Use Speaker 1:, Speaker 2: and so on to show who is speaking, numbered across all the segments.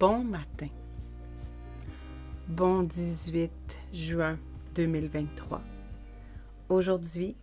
Speaker 1: Bon matin. Bon 18 juin 2023. Aujourd'hui,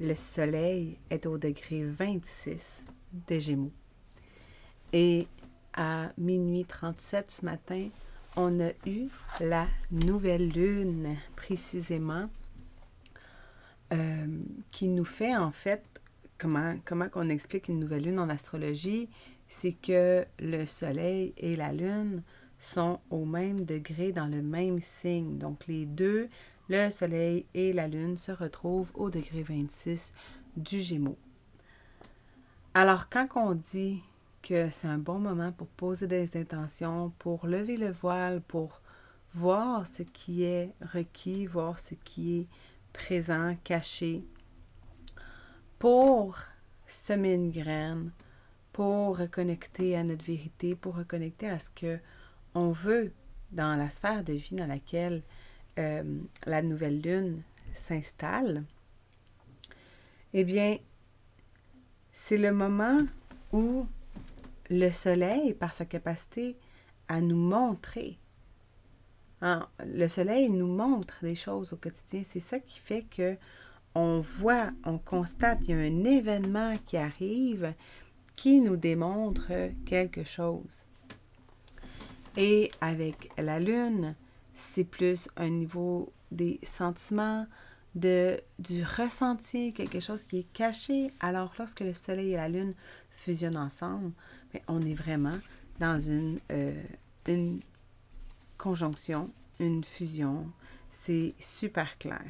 Speaker 1: le soleil est au degré 26 des Gémeaux. Et à minuit 37 ce matin, on a eu la nouvelle lune précisément euh, qui nous fait en fait, comment, comment on explique une nouvelle lune en astrologie, c'est que le Soleil et la Lune sont au même degré dans le même signe. Donc les deux, le Soleil et la Lune, se retrouvent au degré 26 du Gémeaux. Alors quand on dit que c'est un bon moment pour poser des intentions, pour lever le voile, pour voir ce qui est requis, voir ce qui est présent, caché, pour semer une graine, pour reconnecter à notre vérité, pour reconnecter à ce que on veut dans la sphère de vie dans laquelle euh, la nouvelle lune s'installe, eh bien, c'est le moment où le soleil, par sa capacité à nous montrer, hein, le soleil nous montre des choses au quotidien. C'est ça qui fait que on voit, on constate, il y a un événement qui arrive qui nous démontre quelque chose. Et avec la lune, c'est plus un niveau des sentiments, de, du ressenti, quelque chose qui est caché. Alors lorsque le soleil et la lune fusionnent ensemble, ben, on est vraiment dans une, euh, une conjonction, une fusion. C'est super clair.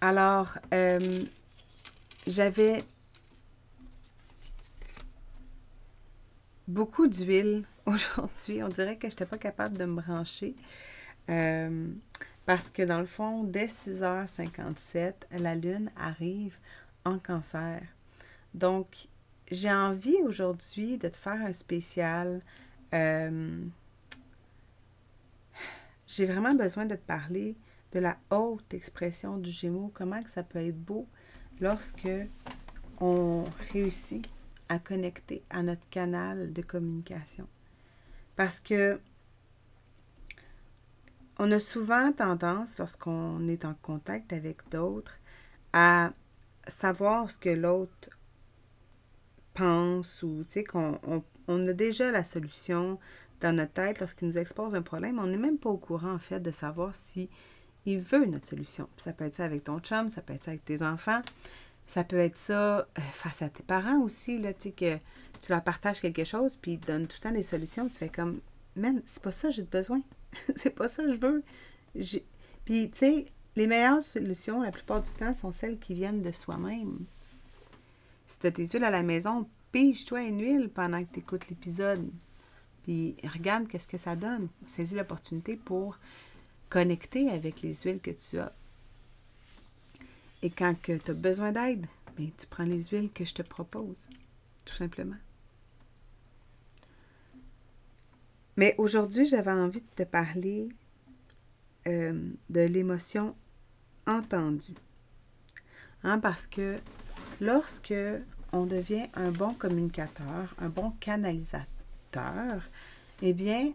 Speaker 1: Alors, euh, j'avais beaucoup d'huile aujourd'hui. On dirait que je n'étais pas capable de me brancher. Euh, parce que dans le fond, dès 6h57, la Lune arrive en cancer. Donc, j'ai envie aujourd'hui de te faire un spécial. Euh, j'ai vraiment besoin de te parler de la haute expression du Gémeaux, comment que ça peut être beau lorsque on réussit à connecter à notre canal de communication. Parce que on a souvent tendance, lorsqu'on est en contact avec d'autres, à savoir ce que l'autre pense ou, tu sais, qu'on on, a déjà la solution dans notre tête lorsqu'il nous expose un problème. On n'est même pas au courant, en fait, de savoir si veut notre solution. Ça peut être ça avec ton chum, ça peut être ça avec tes enfants, ça peut être ça euh, face à tes parents aussi, là, tu sais, que tu leur partages quelque chose, puis ils te donnent tout le temps des solutions. Tu fais comme, man, c'est pas ça j'ai besoin. c'est pas ça que je veux. Puis, tu sais, les meilleures solutions, la plupart du temps, sont celles qui viennent de soi-même. Si tu as tes huiles à la maison, pige-toi une huile pendant que tu écoutes l'épisode. Puis regarde qu'est-ce que ça donne. Saisis l'opportunité pour connecter avec les huiles que tu as. Et quand tu as besoin d'aide, ben, tu prends les huiles que je te propose, tout simplement. Mais aujourd'hui, j'avais envie de te parler euh, de l'émotion entendue. Hein, parce que lorsque on devient un bon communicateur, un bon canalisateur, eh bien,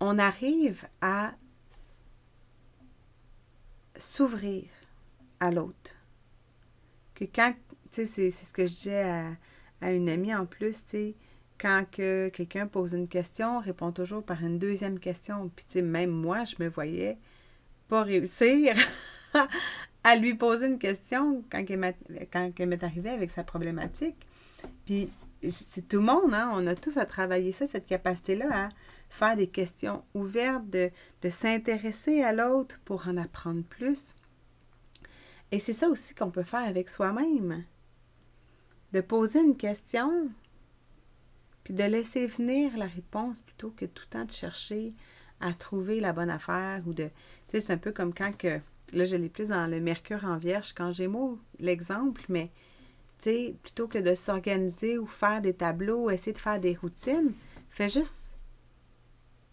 Speaker 1: on arrive à s'ouvrir à l'autre. Que quand, tu sais, c'est ce que je disais à, une amie en plus, tu sais, quand que quelqu'un pose une question, on répond toujours par une deuxième question. Puis, tu sais, même moi, je me voyais pas réussir à lui poser une question quand elle m'est arrivée avec sa problématique. Puis, c'est tout le monde, hein? on a tous à travailler ça, cette capacité-là à faire des questions ouvertes, de, de s'intéresser à l'autre pour en apprendre plus. Et c'est ça aussi qu'on peut faire avec soi-même. De poser une question, puis de laisser venir la réponse plutôt que tout le temps de chercher à trouver la bonne affaire ou de. Tu sais, c'est un peu comme quand que. Là, je l'ai plus dans le Mercure en Vierge quand j'ai l'exemple, mais tu sais, plutôt que de s'organiser ou faire des tableaux, essayer de faire des routines, fais juste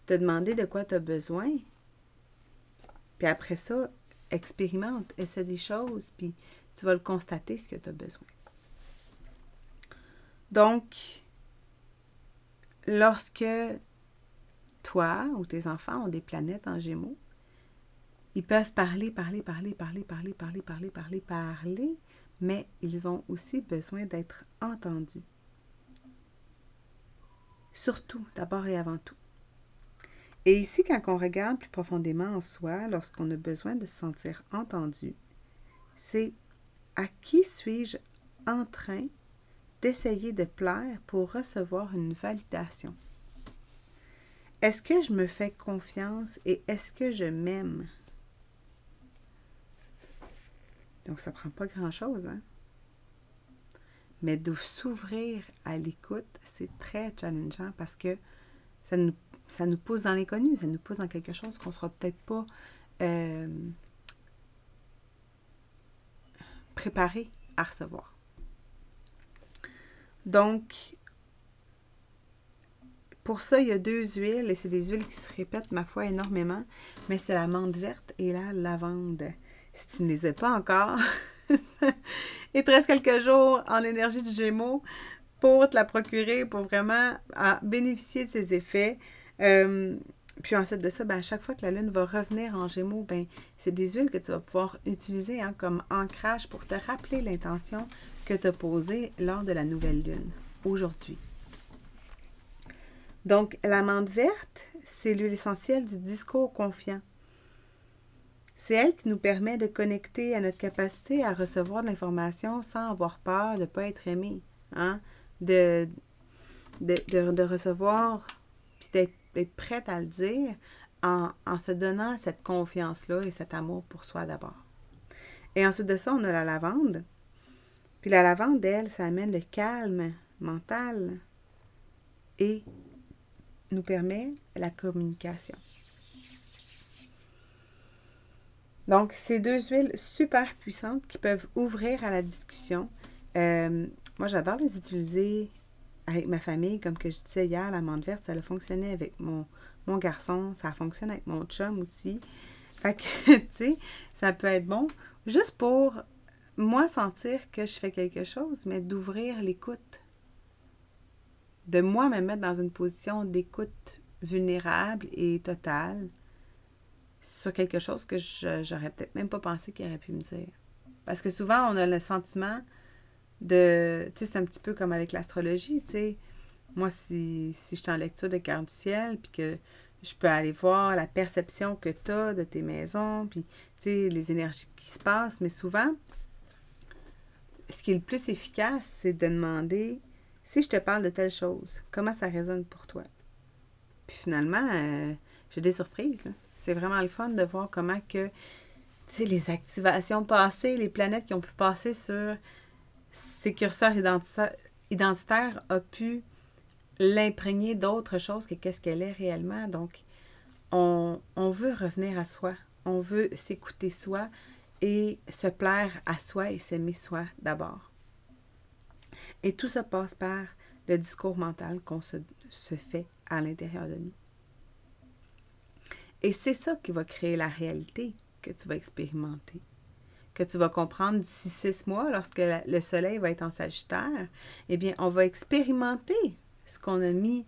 Speaker 1: te demander de quoi tu as besoin. Puis après ça, expérimente, essaie des choses, puis tu vas le constater ce que tu as besoin. Donc, lorsque toi ou tes enfants ont des planètes en gémeaux, ils peuvent parler, parler, parler, parler, parler, parler, parler, parler, parler, mais ils ont aussi besoin d'être entendus. Surtout, d'abord et avant tout. Et ici, quand on regarde plus profondément en soi, lorsqu'on a besoin de se sentir entendu, c'est à qui suis-je en train d'essayer de plaire pour recevoir une validation? Est-ce que je me fais confiance et est-ce que je m'aime? Donc, ça prend pas grand-chose, hein? Mais de s'ouvrir à l'écoute, c'est très challengeant parce que ça nous, ça nous pousse dans l'inconnu, ça nous pousse dans quelque chose qu'on ne sera peut-être pas euh, préparé à recevoir. Donc, pour ça, il y a deux huiles, et c'est des huiles qui se répètent, ma foi, énormément, mais c'est la menthe verte et la lavande. Si tu ne les as pas encore, il te reste quelques jours en énergie du Gémeaux pour te la procurer, pour vraiment bénéficier de ses effets. Euh, puis ensuite de ça, ben, à chaque fois que la Lune va revenir en Gémeaux, ben, c'est des huiles que tu vas pouvoir utiliser hein, comme ancrage pour te rappeler l'intention que tu as posée lors de la nouvelle Lune, aujourd'hui. Donc, la menthe verte, c'est l'huile essentielle du discours confiant. C'est elle qui nous permet de connecter à notre capacité à recevoir de l'information sans avoir peur de ne pas être aimé, hein? de, de, recevoir, puis d'être prête à le dire en, en se donnant cette confiance-là et cet amour pour soi d'abord. Et ensuite de ça, on a la lavande. Puis la lavande, elle, ça amène le calme mental et nous permet la communication. Donc, ces deux huiles super puissantes qui peuvent ouvrir à la discussion. Euh, moi, j'adore les utiliser avec ma famille. Comme que je disais hier, la menthe verte, ça a fonctionné avec mon, mon garçon. Ça fonctionne avec mon chum aussi. Fait que, tu sais, ça peut être bon juste pour moi sentir que je fais quelque chose, mais d'ouvrir l'écoute. De moi me mettre dans une position d'écoute vulnérable et totale sur quelque chose que j'aurais peut-être même pas pensé qu'il aurait pu me dire. Parce que souvent, on a le sentiment de. Tu sais, c'est un petit peu comme avec l'astrologie, tu sais. Moi, si, si je suis en lecture de carte du ciel, puis que je peux aller voir la perception que tu as de tes maisons, puis, tu sais, les énergies qui se passent, mais souvent, ce qui est le plus efficace, c'est de demander si je te parle de telle chose, comment ça résonne pour toi? Puis finalement, euh, j'ai des surprises. C'est vraiment le fun de voir comment que les activations passées, les planètes qui ont pu passer sur ces curseurs identitaires, ont pu l'imprégner d'autres choses que qu'est-ce qu'elle est réellement. Donc, on, on, veut revenir à soi, on veut s'écouter soi et se plaire à soi et s'aimer soi d'abord. Et tout ça passe par le discours mental qu'on se, se fait à l'intérieur de nous. Et c'est ça qui va créer la réalité que tu vas expérimenter, que tu vas comprendre d'ici six mois, lorsque le soleil va être en Sagittaire. Eh bien, on va expérimenter ce qu'on a mis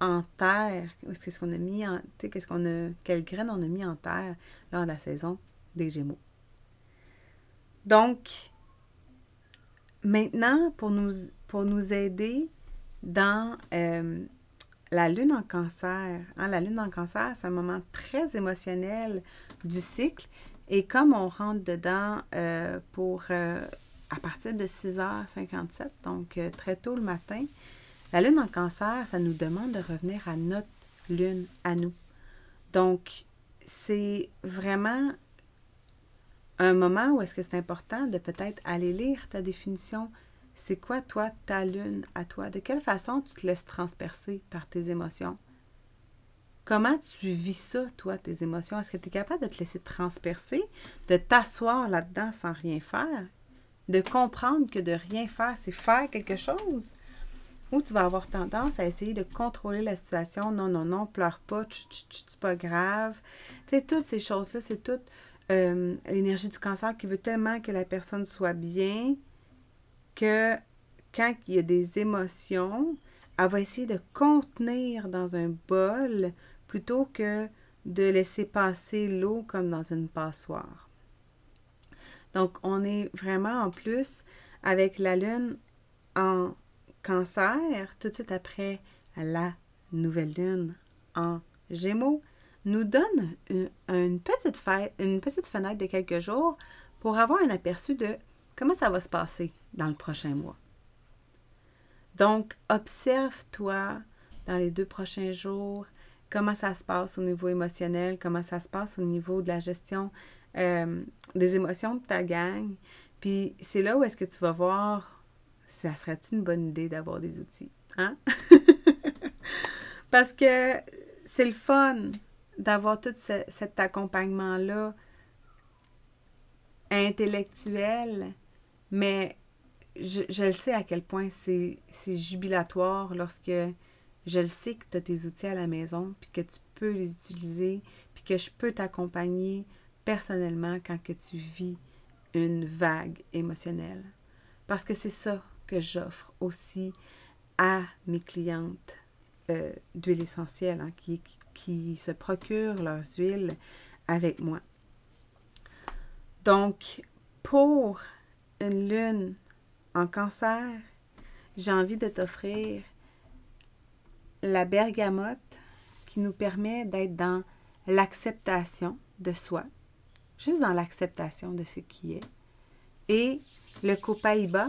Speaker 1: en terre, qu'est-ce qu'on a mis en, qu'est-ce a, quelles graines on a mis en terre lors de la saison des Gémeaux. Donc, maintenant, pour nous, pour nous aider dans euh, la lune en cancer, hein, la lune en cancer, c'est un moment très émotionnel du cycle. Et comme on rentre dedans euh, pour euh, à partir de 6h57, donc euh, très tôt le matin, La lune en cancer, ça nous demande de revenir à notre lune, à nous. Donc, c'est vraiment un moment où est-ce que c'est important de peut-être aller lire ta définition. C'est quoi, toi, ta lune à toi? De quelle façon tu te laisses transpercer par tes émotions? Comment tu vis ça, toi, tes émotions? Est-ce que tu es capable de te laisser transpercer, de t'asseoir là-dedans sans rien faire, de comprendre que de rien faire, c'est faire quelque chose? Ou tu vas avoir tendance à essayer de contrôler la situation? Non, non, non, pleure pas, c'est pas grave. Tu sais, toutes ces choses-là, c'est toute euh, l'énergie du cancer qui veut tellement que la personne soit bien que quand il y a des émotions, elle va essayer de contenir dans un bol plutôt que de laisser passer l'eau comme dans une passoire. Donc, on est vraiment en plus avec la lune en cancer, tout de suite après la nouvelle lune en gémeaux, nous donne une, petite fenêtre de quelques jours pour avoir un aperçu de comment ça va se passer dans le prochain mois. Donc, observe-toi dans les deux prochains jours comment ça se passe au niveau émotionnel, comment ça se passe au niveau de la gestion euh, des émotions de ta gang. Puis c'est là où est-ce que tu vas voir, ça serait une bonne idée d'avoir des outils. Hein? Parce que c'est le fun d'avoir tout cet accompagnement-là intellectuel, mais je, je, le sais à quel point c'est jubilatoire lorsque je le sais que tu as tes outils à la maison, puis que tu peux les utiliser, puis que je peux t'accompagner personnellement quand que tu vis une vague émotionnelle. Parce que c'est ça que j'offre aussi à mes clientes euh, d'huile essentielle hein, qui, qui se procurent leurs huiles avec moi. Donc, pour une lune en cancer, j'ai envie de t'offrir la bergamote qui nous permet d'être dans l'acceptation de soi, juste dans l'acceptation de ce qui est. Et le copaïba,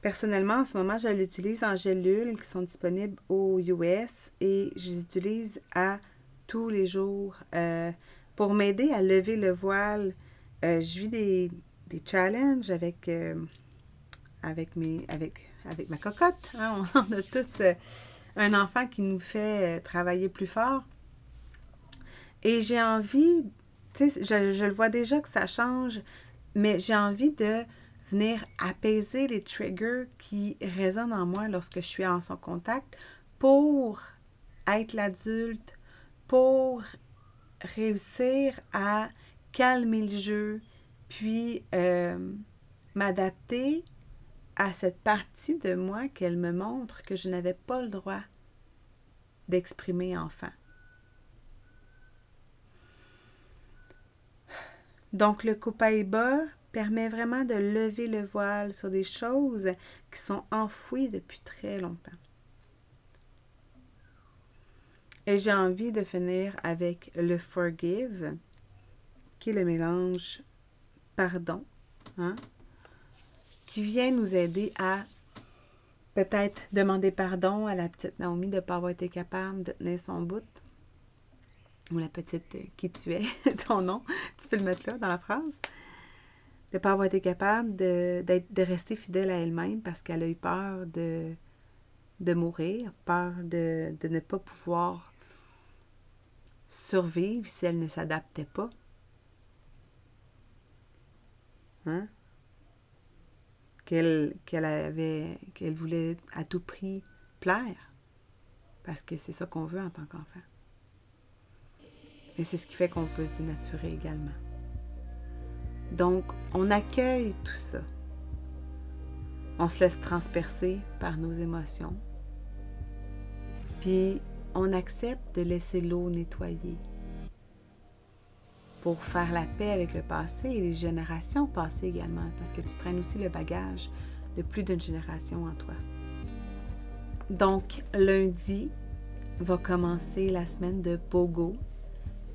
Speaker 1: personnellement, en ce moment, je l'utilise en gélules qui sont disponibles aux US et je les utilise à tous les jours euh, pour m'aider à lever le voile. Euh, je vis des, challenges avec, euh, avec, ma cocotte. Hein. On a tous un enfant qui nous fait euh, travailler plus fort. Et j'ai envie, tu sais, je, le vois déjà que ça change, mais j'ai envie de venir apaiser les triggers qui résonnent en moi lorsque je suis en son contact pour être l'adulte, pour réussir à calmer le jeu, puis euh, m'adapter à cette partie de moi qu'elle me montre que je n'avais pas le droit d'exprimer enfant. Donc le Copaïba permet vraiment de lever le voile sur des choses qui sont enfouies depuis très longtemps. Et j'ai envie de finir avec le forgive, qui est le mélange pardon, hein, qui vient nous aider à peut-être demander pardon à la petite Naomi de ne pas avoir été capable de tenir son bout. Ou la petite euh, qui tu es, ton nom, tu peux le mettre là dans la phrase. De ne pas avoir été capable de, de rester fidèle à elle-même parce qu'elle a eu peur de, de mourir, peur de, de ne pas pouvoir survivre si elle ne s'adaptait pas. Hein? Qu'elle avait qu'elle voulait à tout prix plaire parce que c'est ça qu'on veut en tant qu'enfant. Et c'est ce qui fait qu'on peut se dénaturer également. Donc, on accueille tout ça. On se laisse transpercer par nos émotions. Puis, on accepte de laisser l'eau nettoyer pour faire la paix avec le passé et les générations passées également, parce que tu traînes aussi le bagage de plus d'une génération en toi. Donc, lundi va commencer la semaine de Pogo.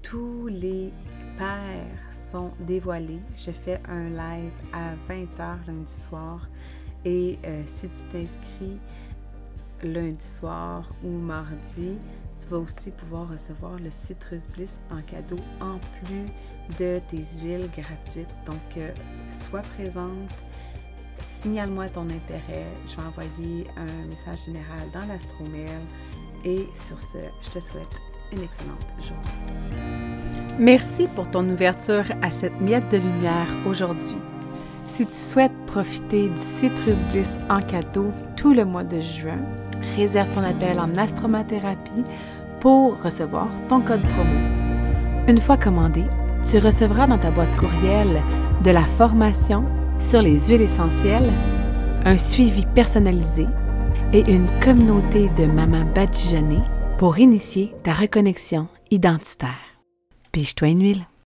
Speaker 1: Tous les pères sont dévoilés. Je fais un live à 20h lundi soir. Et euh, si tu t'inscris, lundi soir ou mardi, tu vas aussi pouvoir recevoir le Citrus Bliss en cadeau en plus de tes huiles gratuites. Donc, euh, sois présente, signale-moi ton intérêt. Je vais envoyer un message général dans l'astromail. Et sur ce, je te souhaite une excellente journée. Merci pour ton ouverture à cette miette de lumière aujourd'hui. Si tu souhaites profiter du Citrus Bliss en cadeau tout le mois de juin, réserve ton appel en astromathérapie pour recevoir ton code promo. Une fois commandé, tu recevras dans ta boîte courriel de la formation sur les huiles essentielles, un suivi personnalisé et une communauté de mamans badigeonnées pour initier ta reconnexion identitaire. Piche-toi une huile.